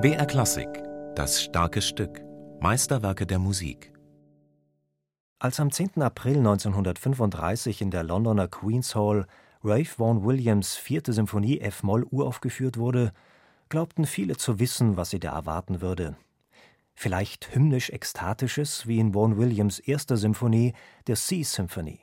BR Klassik, das starke Stück, Meisterwerke der Musik. Als am 10. April 1935 in der Londoner Queen's Hall Ralph Vaughan Williams vierte Symphonie F-Moll uraufgeführt wurde, glaubten viele zu wissen, was sie da erwarten würde. Vielleicht hymnisch-ekstatisches wie in Vaughan Williams erster Symphonie, der Sea Symphony.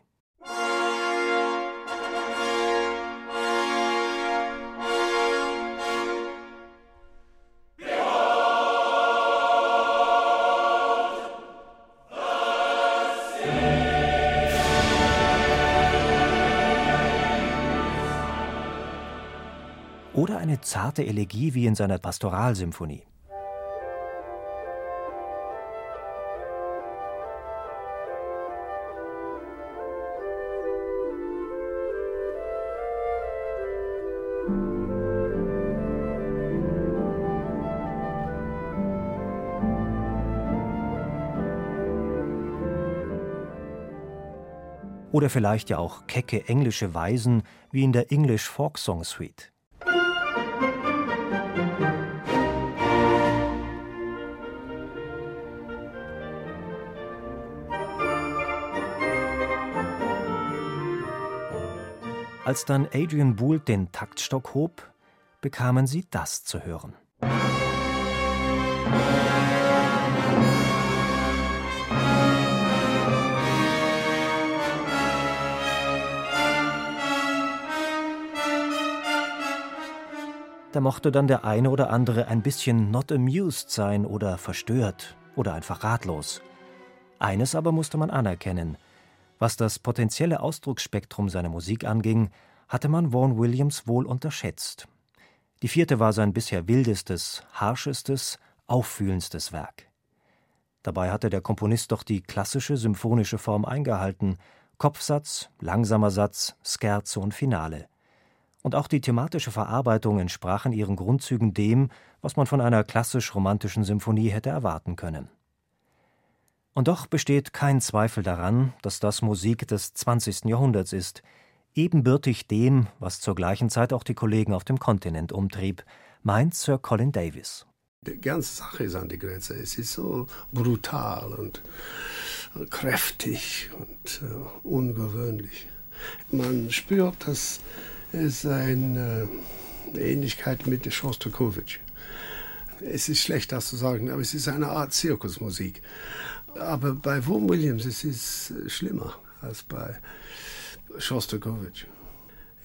Oder eine zarte Elegie wie in seiner Pastoralsymphonie. Oder vielleicht ja auch kecke englische Weisen wie in der English Folk Song Suite. Als dann Adrian Boult den Taktstock hob, bekamen sie das zu hören. Da mochte dann der eine oder andere ein bisschen not amused sein oder verstört oder einfach ratlos. Eines aber musste man anerkennen – was das potenzielle Ausdrucksspektrum seiner Musik anging, hatte man Vaughan Williams wohl unterschätzt. Die vierte war sein bisher wildestes, harschestes, auffühlendstes Werk. Dabei hatte der Komponist doch die klassische symphonische Form eingehalten: Kopfsatz, langsamer Satz, Scherzo und Finale. Und auch die thematische Verarbeitung entsprach in ihren Grundzügen dem, was man von einer klassisch-romantischen Symphonie hätte erwarten können. Und doch besteht kein Zweifel daran, dass das Musik des 20. Jahrhunderts ist, ebenbürtig dem, was zur gleichen Zeit auch die Kollegen auf dem Kontinent umtrieb, meint Sir Colin Davis. Die ganze Sache ist an die Grenze. Es ist so brutal und kräftig und uh, ungewöhnlich. Man spürt, dass es eine Ähnlichkeit mit Schostakowitsch. Es ist schlecht, das zu sagen, aber es ist eine Art Zirkusmusik. Aber bei Vaughan Williams es ist es schlimmer als bei Shostakovich.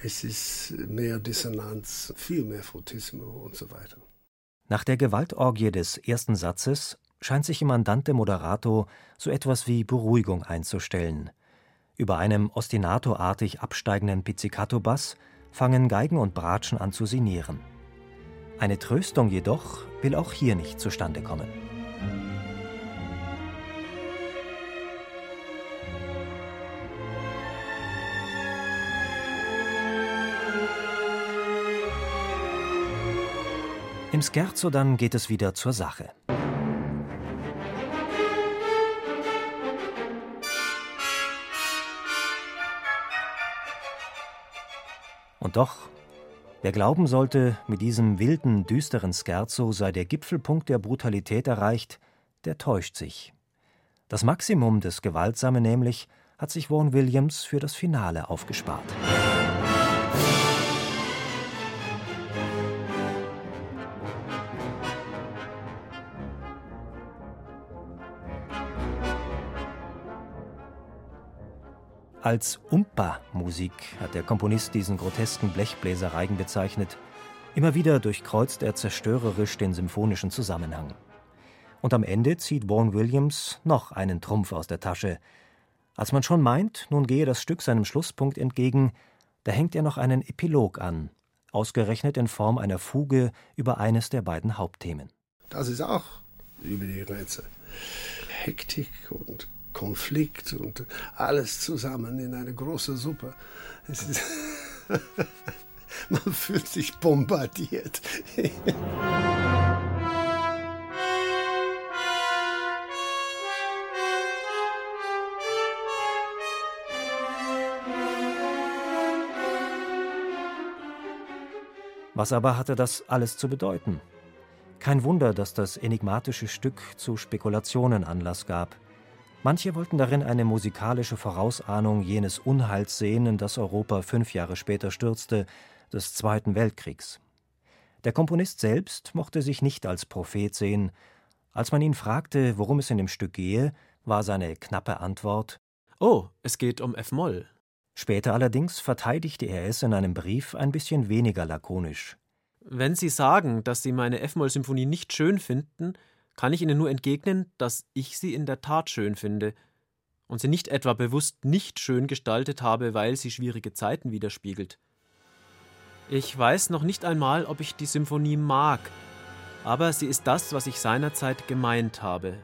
Es ist mehr Dissonanz, viel mehr Fortissimo und so weiter. Nach der Gewaltorgie des ersten Satzes scheint sich im Andante Moderato so etwas wie Beruhigung einzustellen. Über einem ostinatorartig absteigenden Pizzicato-Bass fangen Geigen und Bratschen an zu sinieren. Eine Tröstung jedoch will auch hier nicht zustande kommen. Im Scherzo dann geht es wieder zur Sache. Und doch, wer glauben sollte, mit diesem wilden, düsteren Scherzo sei der Gipfelpunkt der Brutalität erreicht, der täuscht sich. Das Maximum des Gewaltsamen nämlich hat sich Vaughan Williams für das Finale aufgespart. Als Umpa-Musik hat der Komponist diesen grotesken Blechbläserreigen bezeichnet. Immer wieder durchkreuzt er zerstörerisch den symphonischen Zusammenhang. Und am Ende zieht Vaughan Williams noch einen Trumpf aus der Tasche. Als man schon meint, nun gehe das Stück seinem Schlusspunkt entgegen, da hängt er noch einen Epilog an, ausgerechnet in Form einer Fuge über eines der beiden Hauptthemen. Das ist auch über die Grenze. Hektik und Konflikt und alles zusammen in eine große Suppe. Man fühlt sich bombardiert. Was aber hatte das alles zu bedeuten? Kein Wunder, dass das enigmatische Stück zu Spekulationen Anlass gab. Manche wollten darin eine musikalische Vorausahnung jenes Unheils sehen, in das Europa fünf Jahre später stürzte, des Zweiten Weltkriegs. Der Komponist selbst mochte sich nicht als Prophet sehen. Als man ihn fragte, worum es in dem Stück gehe, war seine knappe Antwort: Oh, es geht um F-Moll. Später allerdings verteidigte er es in einem Brief ein bisschen weniger lakonisch. Wenn Sie sagen, dass Sie meine F-Moll-Symphonie nicht schön finden, kann ich Ihnen nur entgegnen, dass ich sie in der Tat schön finde und sie nicht etwa bewusst nicht schön gestaltet habe, weil sie schwierige Zeiten widerspiegelt. Ich weiß noch nicht einmal, ob ich die Symphonie mag, aber sie ist das, was ich seinerzeit gemeint habe.